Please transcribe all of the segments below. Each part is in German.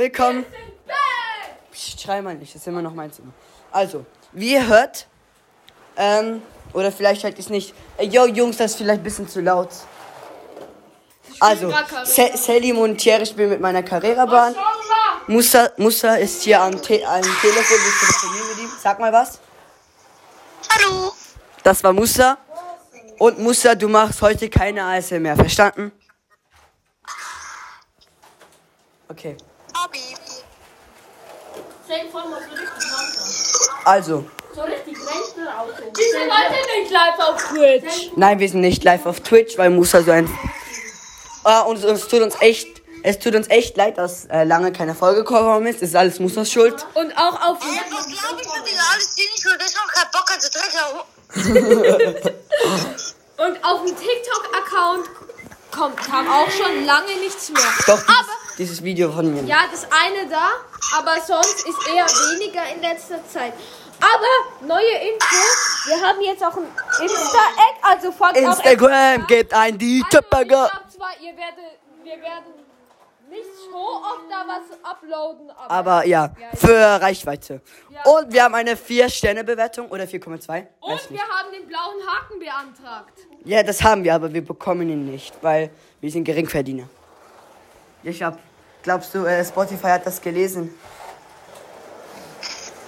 willkommen. Psst, schrei mal nicht, das ist immer noch mein Zimmer. Also, wie ihr hört, ähm, oder vielleicht hört ihr es nicht. Äh, yo, Jungs, das ist vielleicht ein bisschen zu laut. Also, Selim und Thierry spielen mit meiner Carrera-Bahn. Musa, Musa ist hier am, Te am Telefon, wir telefonieren mit ihm. Sag mal was. Hallo. Das war Musa. Und Musa, du machst heute keine ASMR, verstanden? Okay. Mal so richtig langsam. Also, So richtig Rentnerauto. Wir sind heute nicht live auf Twitch. nein, wir sind nicht live auf Twitch, weil Musa so ein. Ah, und es tut uns echt, es tut uns echt leid, dass äh, lange keine Folge gekommen ist. Es ist alles Musas Schuld. Und auch auf was glaube ich, dass Digga, alles dir nicht schuld ist und kein Bock hat, zu trinken. Und auf dem TikTok-Account kommt, kam auch schon lange nichts mehr. Doch, Aber, dieses Video von mir. ja, das eine da, aber sonst ist eher weniger in letzter Zeit. Aber neue Info, wir haben jetzt auch ein Insta-Egg, also folgt auch Instagram, gebt ein die Also, ich Töpperger. glaube zwar, ihr werdet, wir werden nicht so oft da was uploaden, aber, Aber ja, für Reichweite. Und wir haben eine 4-Sterne-Bewertung oder 4,2. Weiß und wir haben den blauen Haken beantragt. Ja, das haben wir, aber wir bekommen ihn nicht, weil wir sind Geringverdiener. Ich hab, glaubst du, äh, Spotify hat das gelesen?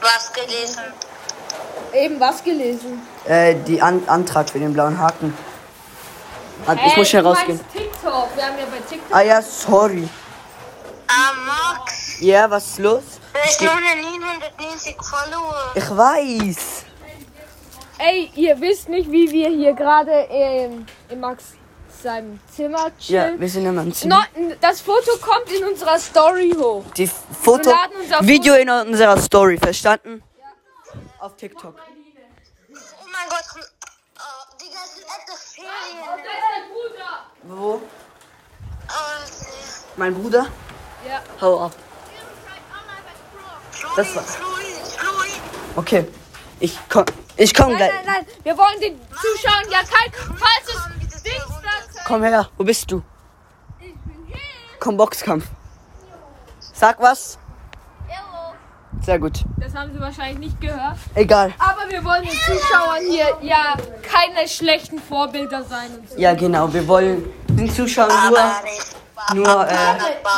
Was gelesen? Eben was gelesen. Äh, die An Antrag für den blauen Haken. Ah, ich Äh, muss du rausgehen. TikTok. Wir haben ja bei TikTok. Ah ja, sorry. Ah, Max. Ja, was ist los? Ich habe nur 990 Follower. Ich weiß. Ey, ihr wisst nicht, wie wir hier gerade ähm, in Max seinem Zimmer Ja, chillen. wir sind immer im Zimmer. No, das Foto kommt in unserer Story hoch. Die Foto, Wir laden unser Video in unserer Story, verstanden? Auf TikTok. Oh mein Gott. Oh, Digga, sind etwas Ferien. Das ist dein Bruder. Wo? Oh, Mein Bruder? Ja. Hau ab. Das war-. Okay. Ich komm, ich komm Nein, gleich. nein, nein. Wir wollen den Zuschauern ja kein falsches Dings da Komm her, wo bist du? Komm, Boxkampf. Sag was. Sehr gut. Das haben sie wahrscheinlich nicht gehört. Egal. Aber wir wollen den Zuschauern hier ja keine schlechten Vorbilder sein so. Ja, genau. Wir wollen den Zuschauern nur, nur, äh,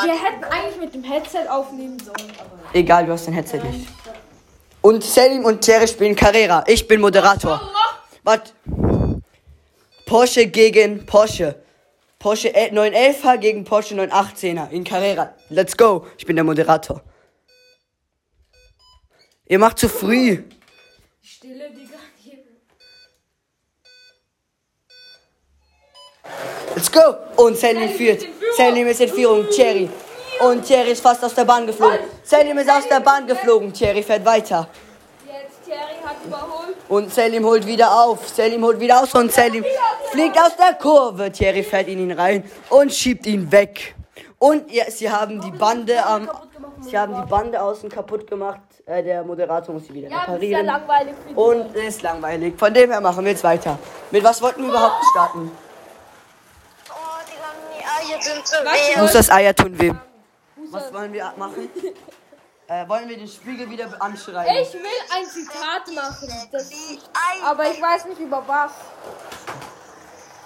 Wir hätten eigentlich mit dem Headset aufnehmen sollen, aber. egal, du hast dein Headset nicht. Und Selim und Thierry spielen Carrera. Ich bin Moderator. Was? Porsche gegen Porsche. Porsche 911er gegen Porsche 918er in Carrera. Let's go. Ich bin der Moderator. Ihr macht zu früh. Stille, Digga. Let's go! Und Selim führt. Selim ist in Führung. Thierry. Und Thierry ist fast aus der Bahn geflogen. Selim ist aus der Bahn geflogen. Thierry fährt weiter. Jetzt Thierry hat überholt. Und Selim holt wieder auf. Selim holt wieder aus und Selim fliegt aus der Kurve. Thierry fährt in ihn rein und schiebt ihn weg. Und ja, sie haben die Bande am. Sie haben die Bande außen kaputt gemacht. Äh, der Moderator muss sie wieder Ja, das ist ja reparieren. langweilig für die Und es ist langweilig. Von dem her machen wir jetzt weiter. Mit was wollten wir überhaupt starten? Oh, Digga, die Eier sind so Was? weh. Muss das Eier tun weh. Was wollen wir machen? Äh, wollen wir den Spiegel wieder anschreiben? Ich will ein Zitat machen. Das, aber ich weiß nicht über was.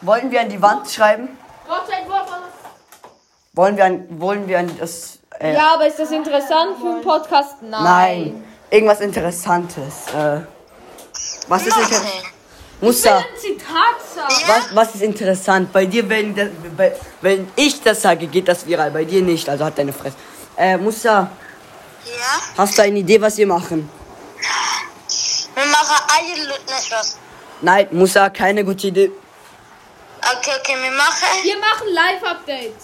Wollen wir an die Wand schreiben? Gott sei Dank. Wollen wir an, wollen wir an das. Äh, Ja, aber ist das interessant für einen Podcast? Nein. Nein. Irgendwas Interessantes. Äh, was ist interessant? Musa, Ein Zitat sagen. was, was ist interessant? Bei dir, wenn, das, bei, wenn ich das sage, geht das viral. Bei dir nicht, also hat deine Fresse. Äh, Musa, Ja? hast du eine Idee, was wir machen? Wir machen nicht was. Nein, Musa, keine gute Idee. Okay, okay, wir machen. Wir machen Live-Update.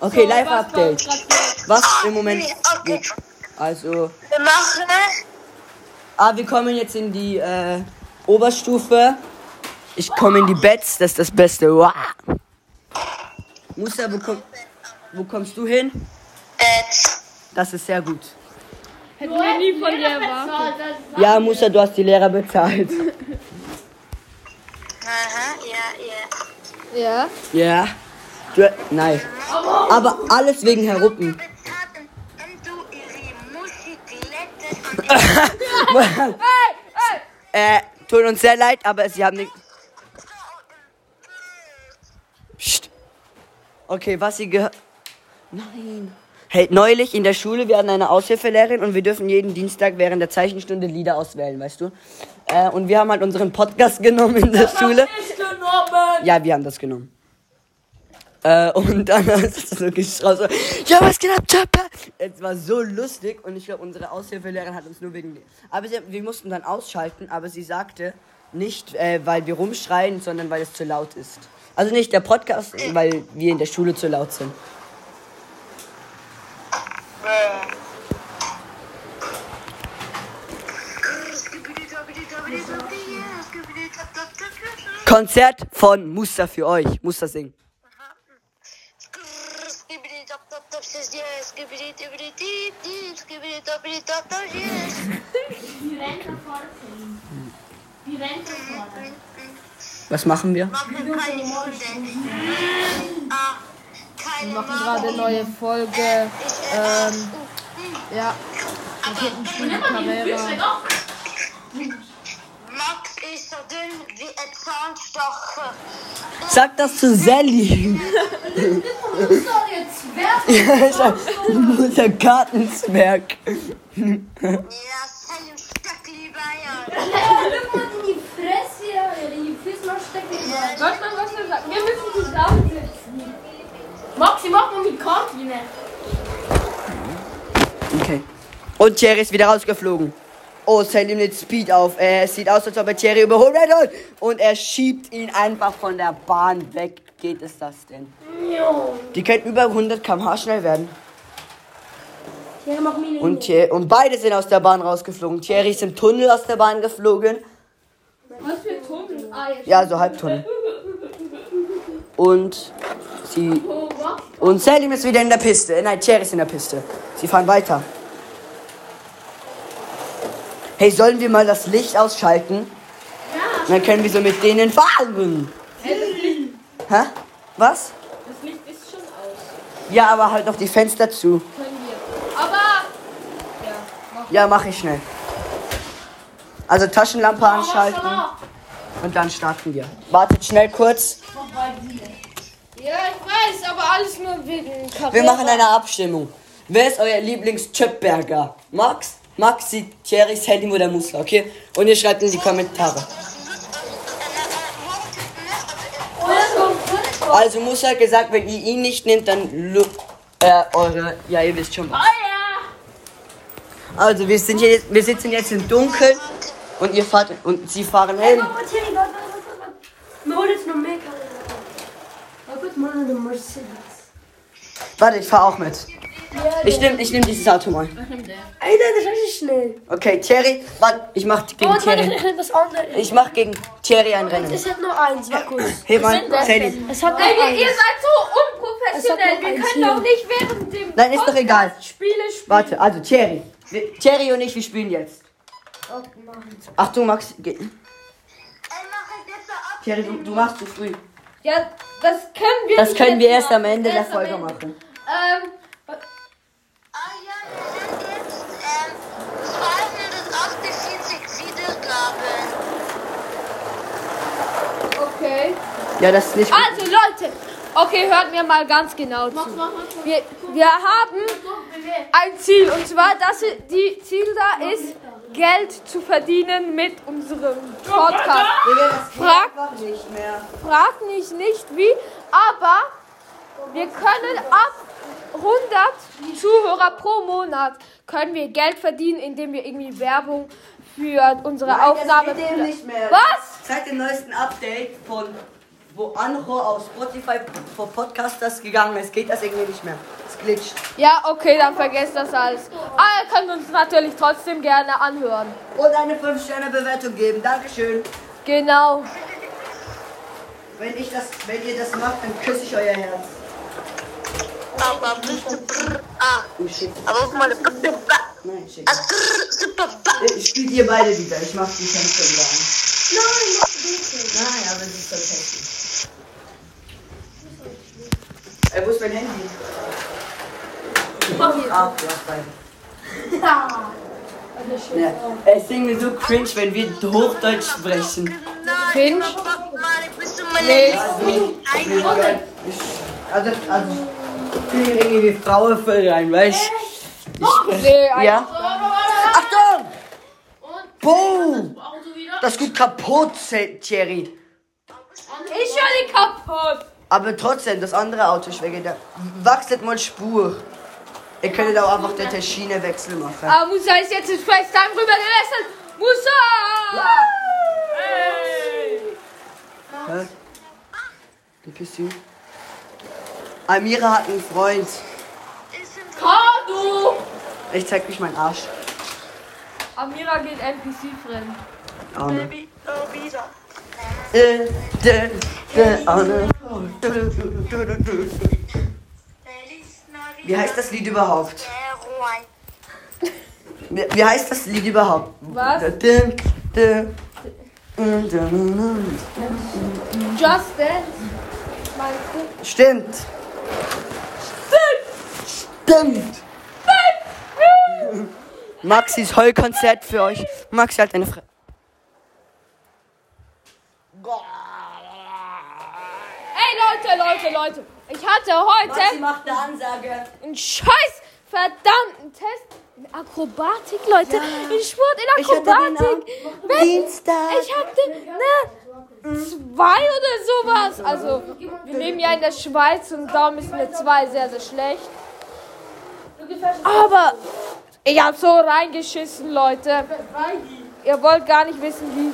Okay, So, Live-Update. was. Was im Moment Okay. geht. Also, Wir machen. ah, wir kommen jetzt in die äh, Oberstufe. Ich komme in die Bets, das ist das Beste. Wow. Musa, wo, komm, wo kommst du hin? Bett. Das ist sehr gut. Hätten wir nie von dir erwartet. Ja, Musa, du hast die Lehrer bezahlt. Aha, ja, ja. Ja. Ja. Du, nein. Aber alles wegen Herr Ruppen. Bezahlt und äh, tut uns sehr leid, aber sie haben nicht. Psst. Okay, was sie gehört. Nein. Hey, neulich in der Schule, wir hatten eine Aushilfelehrerin und wir dürfen jeden Dienstag während der Zeichenstunde Lieder auswählen, weißt du? Äh, und wir haben halt unseren Podcast genommen in der Schule. Ja, wir haben das genommen. Äh, und dann hast du so geschraubt, so, ja, was geht ab, Chopper? Es war so lustig und ich glaube, unsere Aushilfelehrerin hat uns nur wegen... Aber sie, wir mussten dann ausschalten, aber sie sagte, nicht, äh, weil wir rumschreien, sondern weil es zu laut ist. Also nicht der Podcast, weil wir in der Schule zu laut sind. Konzert von Muster für euch. Muster singen. Was machen wir? Wir machen gerade eine neue Folge. Ähm, ja. Raketenflug Carrera. Max ist so dünn wie ein Zahnstocher. Sag das zu Sally. Der Gartenzwerg. Ja, Sally und Stöckli Bayern. Soll man was wir sagen? Wir müssen zusammensitzen. Maxi, mach mal mit Kantine. Okay. Und Thierry ist wieder rausgeflogen. Oh, Sally nimmt Speed auf. Äh, Es sieht aus, als ob er Thierry überholt hat. Und er schiebt ihn einfach von der Bahn weg. Geht es das denn? Die könnten über 100 km/h schnell werden. Und, Thierry, und beide sind aus der Bahn rausgeflogen. Thierry ist im Tunnel aus der Bahn geflogen. Was für ein Tunnel? Ah, jetzt. Ja, so Halbtunnel. Und sie. Und Salim ist wieder in der Piste. Äh, Nein, Thierry ist in der Piste. Sie fahren weiter. Hey, sollen wir mal das Licht ausschalten? Ja. Dann können wir so mit denen fahren. Hä? Was? Das Licht ist schon aus. Ja, aber halt noch die Fenster zu. Können wir. Aber. Ja, mach. Ja, mach ich schnell. Also Taschenlampe anschalten und dann starten wir. Wartet schnell kurz. Ja, ich weiß, aber alles nur wegen Carrera. Wir machen eine Abstimmung. Wer ist euer Lieblings-Chipburger? Max, Maxi, Thierry, Sandy oder Musla, okay? Und ihr schreibt in die Kommentare. Also Musa hat gesagt, wenn ihr ihn nicht nehmt, dann lu- äh, eure, ja ihr wisst schon was. Also wir sind hier, wir sitzen jetzt im Dunkeln und ihr fahrt und sie fahren hin. Warte, ich fahr auch mit. Ich nehm, ich nehm dieses Auto mal. Alter, das ist richtig schnell. Okay, Thierry, warte, ich mach gegen Oh, warte, Thierry. ich das andere. Ich mach gegen Thierry ein Rennen. Es hat nur eins, war kurz. Hey, mal, Sandy. Es hat nur Ey, ihr, eins. ihr seid so unprofessionell. Wir können doch nicht während dem Nein, ist doch egal. Spiele spielen. Warte, also Thierry. Wir, Thierry und ich, wir spielen jetzt. Achtung, Max. Geh. Thierry, du, du machst zu früh. Ja, das können wir Das nicht können wir erst am. Ende der Folge Ende. machen. Ähm, Ah ja, wir sind jetzt ähm, 248 Wiedergaben. okay. Ja, das ist nicht gut. Also Leute, okay, hört mir mal ganz genau zu. Wir, wir haben ein Ziel und zwar, dass die Ziel da ist, Geld zu verdienen mit unserem Podcast. Frag, einfach nicht mehr. frag mich nicht wie, aber wir können ab 100 Zuhörer pro Monat können wir Geld verdienen, indem wir irgendwie Werbung für unsere Aufnahme. Das geht eben nicht mehr. Was? Seit dem neuesten Update von wo Anro auf Spotify vor Podcasters gegangen ist, geht das irgendwie nicht mehr. Es glitscht. Ja, okay, dann vergesst das alles. Aber ihr könnt uns natürlich trotzdem gerne anhören. Und eine 5-Sterne-Bewertung geben. Dankeschön. Genau. Wenn, ich das, wenn ihr das macht, dann küsse ich euer Herz. Aber bitte brr, ah. Oh shit. Aber auch mal bitte ba. Nein, shit. Ah. Ich spiele ihr beide wieder. Ich mach die Fenster wieder an. Nein, mach bitte. Nein, aber sie ist so hässlich. Äh, wo ist mein Handy? Ah, du hast beide. Ja. Es ist irgendwie so cringe, wenn wir Hochdeutsch sprechen. Cringe? Nee. Also, also, ich bin irgendwie wie Frauen voll rein, weißt du? Nee, Ja. Achtung! Boom! Das geht kaputt, Thierry. Ich höre den kaputt. Aber trotzdem, das andere Auto ist weg. Da wechselt mal Spur. Ihr könntet auch einfach den Schiene wechsel machen. Aber Musa ist jetzt ins FaceTime rüber gewechselt. Musa! Hey! Hä? Du bist du? Amira hat einen Freund. Kado! Ich zeig euch meinen Arsch. Amira geht NPC fremd. Arme. Baby, oh, wieder. Wie heißt das Lied überhaupt? Wie, heißt das Lied überhaupt? Was? Just Dance. Du? Stimmt. Stimmt. Maxis Heulkonzert für euch. Maxi hat eine Fre Ey Leute, Leute, Leute. Ich hatte heute macht eine Ansage. einen scheiß verdammten Test in Akrobatik, Leute. In Sport, in Ich hatte Akrobatik. Dienstag. Ich hatte eine 2 oder sowas. Also, wir leben ja in der Schweiz und darum ist eine 2 sehr, sehr schlecht. Aber ich hab so reingeschissen, Leute. Ihr wollt gar nicht wissen, wie.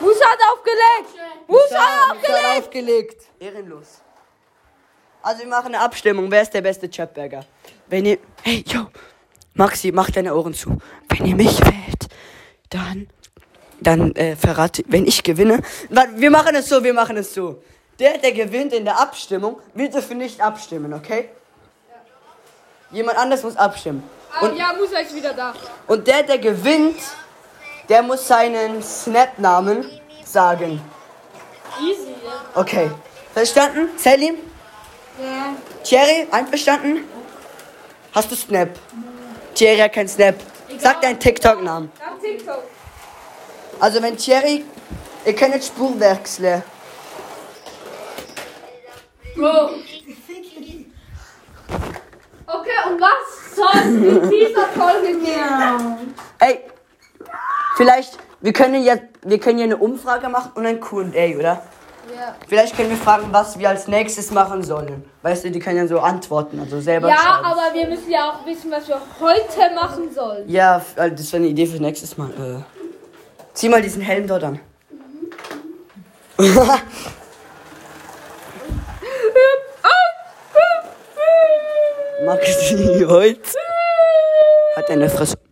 Musa hat aufgelegt! Musa hat aufgelegt! aufgelegt. Ehrenlos. Also wir machen eine Abstimmung. Wer ist der beste Chapberger? Wenn ihr... Hey, yo. Maxi, mach deine Ohren zu. Wenn ihr mich wählt, dann... Dann äh, verrate... Wenn ich gewinne... Wir machen es so, wir machen es so. Der, der gewinnt in der Abstimmung, wird dafür nicht abstimmen, okay? Jemand anders muss abstimmen. Ah, ja, Musa ist wieder da. Und der, der gewinnt, der muss seinen Snap-Namen sagen. Easy, ja. Okay. Verstanden? Selim? Ja. Thierry, einverstanden? Hast du Snap? Thierry hat kein Snap. Sag deinen TikTok-Namen. TikTok. Also wenn Thierry... Ihr könnt jetzt Spur wechseln. Bro. Okay, und was soll in dieser Folge gehen? Ey, vielleicht... Wir können ja, wir können ja eine Umfrage machen und ein Q&A, oder? Ja. Vielleicht können wir fragen, was wir als nächstes machen sollen. Weißt du, die können ja so antworten, also selber Ja, aber wir müssen ja auch wissen, was wir heute machen sollen. Ja, äh, das wäre eine Idee für nächstes Mal. Äh, zieh mal diesen Helm dort an. Maxi heute hat eine Fresse.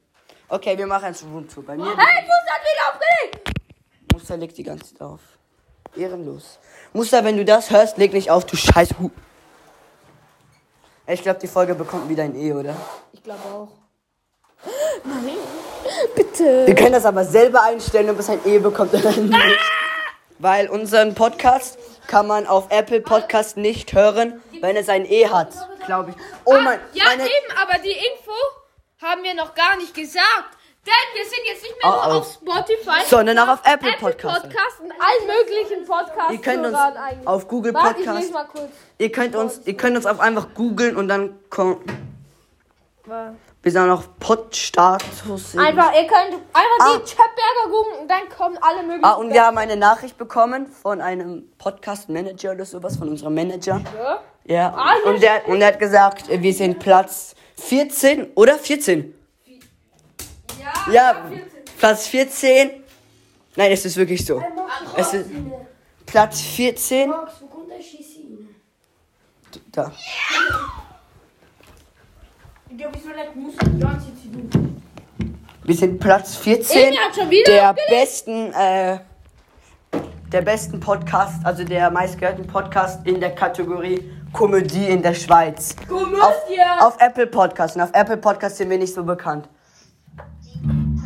Okay, wir machen jetzt Roomtour. Bei mir Hey, Musa hat wieder aufgelegt! Musa legt die ganze Zeit auf. Ehrenlos. Musa, wenn du das hörst, leg nicht auf, du scheiß Hu. Ich glaube, die Folge bekommt wieder ein E, oder? Ich glaube auch. Nein. Bitte. Wir können das aber selber einstellen, ob es ein E bekommt oder nicht. Weil unseren Podcast kann man auf Apple Podcast nicht hören, wenn es ein E hat, glaube ich. Oh mein, Ja, meine, eben, aber die Info haben wir noch gar nicht gesagt. Denn wir sind jetzt nicht mehr Oh, nur oh. auf Spotify, Sondern auch auf Apple Apple Podcast. Podcast und allen möglichen Podcasts. Ihr könnt uns eigentlich. auf Google Warte, ich ihr könnt uns, ihr könnt uns auch einfach googeln und dann kommt, wir sind auch Podstatus. Einfach, ihr könnt einfach Ah. die Chapberger googeln und dann kommen alle möglichen. Ah, und wir haben eine Nachricht bekommen von einem Podcast-Manager oder sowas, von unserem Manager. Ja? Ja, Ah, und, der, und der hat gesagt, wir sind Platz 14, oder? 14? Ja, Ja, Platz 14. Nein, es ist wirklich so. Es ist Platz 14. Max, wo kommt der Schieße Da. Wir sind Platz 14 Emi hat schon wieder der besten, äh, der besten Podcast, also der meistgehörten Podcast in der Kategorie Komödie in der Schweiz. Komödie. Auf, auf Apple Podcast. Und auf Apple Podcast sind wir nicht so bekannt.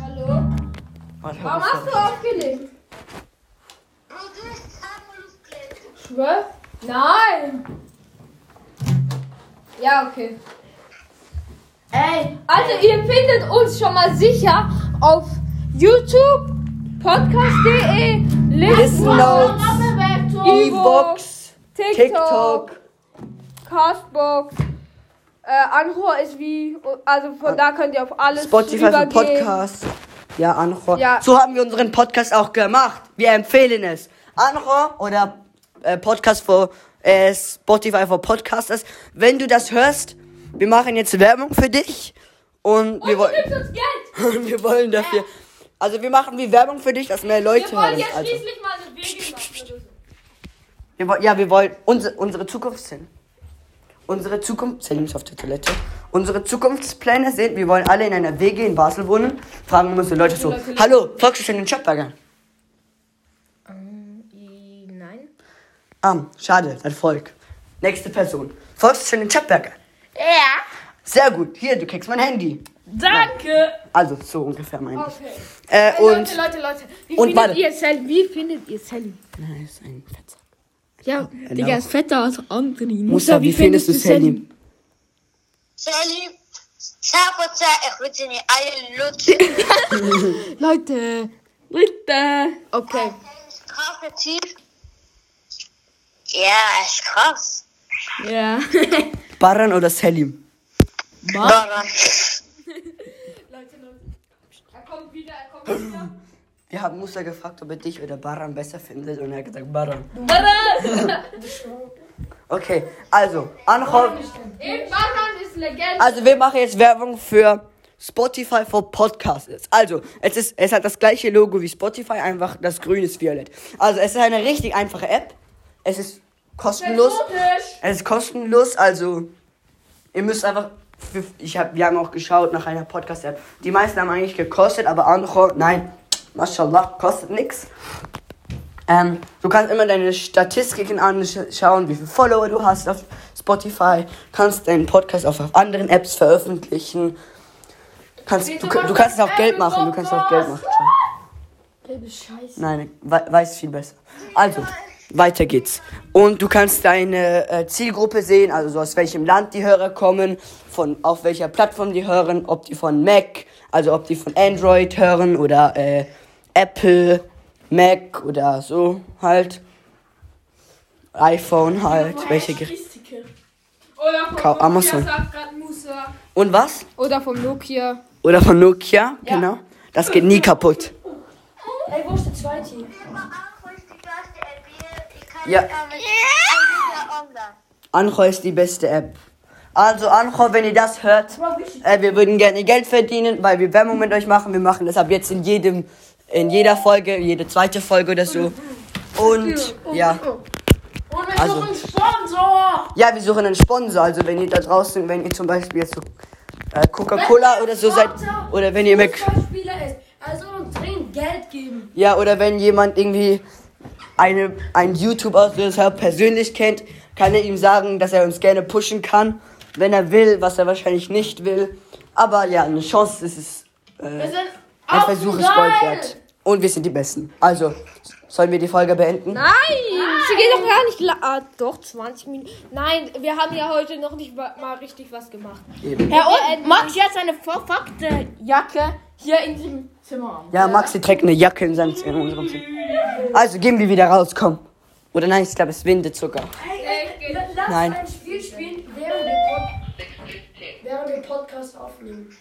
Hallo? Warte, Warum hast du aufgelegt? Schwör? Nein. Ja, okay. Ey, Also ihr findet uns schon mal sicher auf YouTube, podcast.de, Listen Notes, Evox, TikTok, TikTok. Castbox. Äh, Anhor ist wie, also von da könnt ihr auf alles Spotify für rübergehen. Podcast. Ja, Anchor. Ja. So haben wir unseren Podcast auch gemacht. Wir empfehlen es. Anchor oder äh, Podcast für äh, Spotify für Podcasters. Wenn du das hörst, wir machen jetzt Werbung für dich und wir Und wollen uns Geld. und wir wollen dafür. Also wir machen wie Werbung für dich, dass mehr Leute Wir wollen jetzt Also, schließlich mal eine Wege machen wir, ja, wir wollen unsere, unsere Zukunft sind. Unsere Zukunft, Selim ist auf der Toilette. Unsere Zukunftspläne sind, wir wollen alle in einer WG in Basel wohnen. Fragen uns die Leute so, hallo, folgst du schon den Chopburger? Nein. Ah, schade, dein Volk. Nächste Person. Folgst du schon den Chopburger? Ja. Sehr gut, hier, du kriegst mein Handy. Danke. Also, so ungefähr meine ich. Okay. Äh, Hey, und, Leute, Leute, Leute. Wie und findet warte. ihr Sally? Wie findet ihr Sally? Nein, ist ein Fettsack. Ja, Digga, ist fetter als andere. Musa, wie findest du Selim? Salut. Sabotza, ich will sie nicht alle lutschen. Leute. Leute. Okay. Ja, er ist krass. Ja. Baran oder Selim? Warum? Leute, Leute. Er kommt wieder, er kommt wieder. Wir haben Musa gefragt, ob er dich oder Baran besser findet und er hat gesagt Baran. Okay, also, Anhor, Baran ist Legende. also wir machen jetzt Werbung für Spotify for Podcasts. Also, es ist, es hat das gleiche Logo wie Spotify, einfach das Grün ist violett. Also, es ist eine richtig einfache App. Es ist kostenlos. Es ist kostenlos, also ihr müsst einfach. Ich hab, wir haben auch geschaut nach einer Podcast-App. Die meisten haben eigentlich gekostet, aber andere, nein, mashallah, kostet nichts. Ähm, du kannst immer deine Statistiken anschauen, wie viele Follower du hast auf Spotify, kannst deinen Podcast auch auf anderen Apps veröffentlichen. Kannst, du, du kannst auch Geld machen, du kannst auch Geld machen. Nein, we weiß viel besser. Also, weiter geht's. Und du kannst deine äh, Zielgruppe sehen, also so aus welchem Land die Hörer kommen, von auf welcher Plattform die hören, ob die von Mac, also ob die von Android hören oder äh, Apple, Mac oder so halt. iPhone halt, welche Geräte. Oder vom Kau- Nokia, Amazon. sagt grad Musa. Und was? Oder vom Nokia. Oder von Nokia, genau. Das geht nie kaputt. Ey, wo ist der zweite? Anhor ist die beste App. Ich kann Ja. Anchor ist die beste App. Also Anchor, wenn ihr das hört, äh, wir würden gerne Geld verdienen, weil wir Werbung mit euch machen. Wir machen das ab jetzt in jedem, in jeder Folge, jede zweite Folge oder so. Und ja, Und wir Also- suchen Sponsor! ja, wir suchen einen Sponsor. Also wenn ihr da draußen, wenn ihr zum Beispiel jetzt so äh, Coca-Cola oder so seid, oder wenn ihr Mac. Also uns dringend Geld geben. ja, oder wenn jemand irgendwie eine, einen YouTuber persönlich kennt, kann er ihm sagen, dass er uns gerne pushen kann, wenn er will, was er wahrscheinlich nicht will. Aber ja, eine Chance ist es. Äh, ein Versuch ist. Gold wert. Und wir sind die Besten. Also, sollen wir die Folge beenden? Nein, sie geht doch gar nicht. la- Ah, doch, 20 Minuten. Nein, wir haben ja heute noch nicht mal richtig was gemacht. Eben. Ja, und Max jetzt eine verfuckte Jacke hier in diesem Zimmer. Ja, Maxi trägt eine Jacke in, seinem, in unserem Zimmer. Also, gehen wir wieder raus, komm. Oder nein, ich glaube, es windet sogar. Hey, lass Nein. ein Spiel spielen, während wir, Pod während wir Podcast aufnehmen.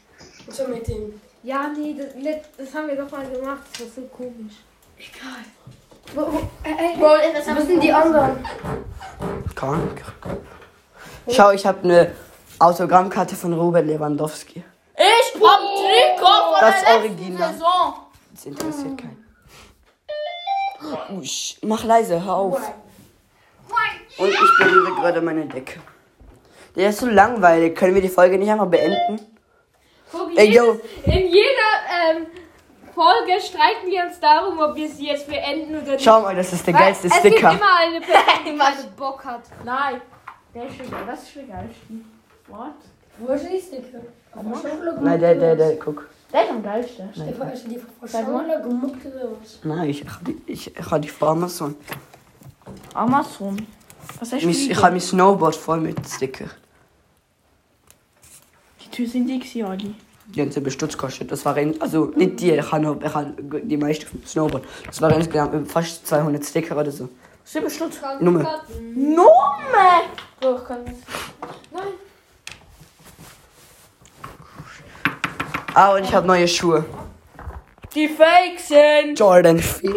Und so mit dem. Ja, nee, das, das haben wir doch mal gemacht. Das war so komisch. Egal. Wo, wo, äh, äh, Bro, was sind die anderen? Krank. Schau, ich habe eine Autogrammkarte von Robert Lewandowski. Ich hab Trikot von Das der Original. Saison. Das interessiert keinen. Usch, mach leise, hör auf. Und ich berühre gerade meine Decke. Der ist so langweilig. Können wir die Folge nicht einfach beenden? Guck, Ey, jedes, in jeder ähm, Folge streiten wir uns darum, ob wir sie jetzt beenden oder nicht. Schau mal, das ist der Weil geilste es Sticker. gibt immer eine Person, die keine Bock hat. Nein. Der ist schon geil. Das ist schon geil. What? Wo ist die Sticker? Nein, der, der, der, guck. Der ist am geilsten. Nein, Ist die gemuckt? Nein ich habe die, ich, ich hab die von Amazon. Amazon. Was hast Mis- Ich habe mein Snowboard voll mit Sticker. Die Tür sind die gewesen, Ali. die haben selber Stutz kostet. Das war also nicht die, ich habe ich habe die meiste vom Snowboard. Das war insgesamt fast 200 Sticker oder so. Selber Stutz. Nummer. Nummer! So, ich kann Nein. Ah, und ich habe neue Schuhe. Die Fake sind. Jordan 4,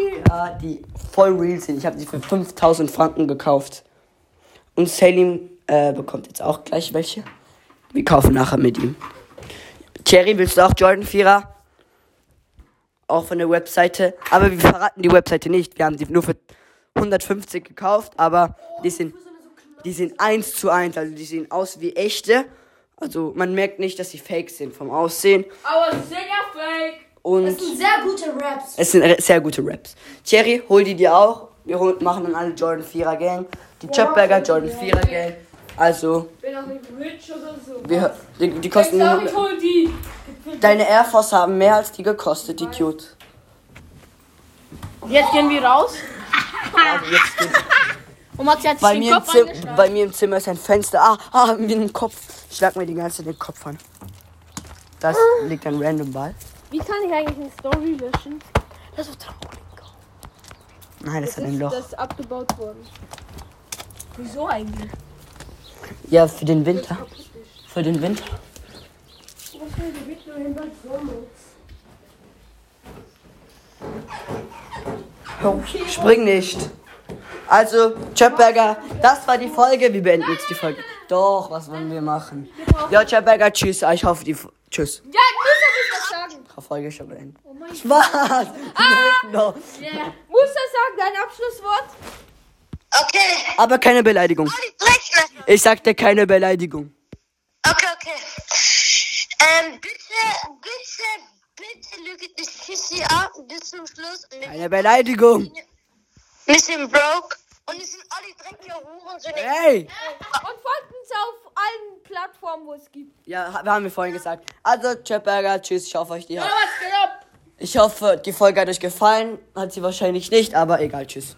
die voll real sind. Ich habe die für 5000 Franken gekauft. Und Salim äh, bekommt jetzt auch gleich welche. Wir kaufen nachher mit ihm. Thierry, willst du auch Jordan 4er? Auch von der Webseite. Aber wir verraten die Webseite nicht. Wir haben die nur für 150 gekauft, aber die sind, die sind 1 zu 1. Also die sehen aus wie echte. Also man merkt nicht, dass sie fake sind vom Aussehen. Aber sie sind ja Fake. Und Das sind sehr gute Raps. es sind sehr gute Raps. Thierry, hol die dir auch. Wir machen dann alle Jordan 4er Gang. Die Chopberger Jordan 4er Gang. Also, Bin auch nicht rich oder so. wir, die, die Ich kosten sag, nur, ich hol die. Deine Air Force haben mehr als die gekostet, die cute. Jetzt gehen wir raus. Also jetzt hat bei, den mir im Kopf Zim, angeschlagen. bei mir im Zimmer ist ein Fenster. Ah, ah, mit dem Kopf. Schlag mir die ganze Zeit den Kopf an. Das liegt ein random Ball. Wie kann ich eigentlich eine Story löschen? Das ist Trampolin. Nein, das Das hat ein ist, Loch. das ist abgebaut worden. Wieso eigentlich? Ja, für den Winter. Für den Winter. Oh, spring nicht. Also, Chopberger, das war die Folge. Wir beenden jetzt die Folge. Doch, was wollen wir machen? Ja, Chopberger, tschüss. Ich hoffe, die. Tschüss. Ja, ich muss ja nicht was sagen. Die Folge ist schon beendet. Spaß! No. Muss er sagen, dein Abschlusswort? Okay. Aber keine Beleidigung. Ich sagte keine Beleidigung. Okay, okay. Ähm, bitte, bitte, bitte lügt nicht Fischi ab bis zum Schluss. Und Keine Beleidigung. Wir sind broke. Und wir sind alle dreckige Huren. So eine Hey! Und folgt uns auf allen Plattformen, wo es gibt. Ja, wir haben wir vorhin gesagt. Also, Chopberger, tschüss. Ich hoffe, euch die hat. Was geht ab? Ich hoffe, die Folge hat euch gefallen. Hat sie wahrscheinlich nicht, aber egal, tschüss.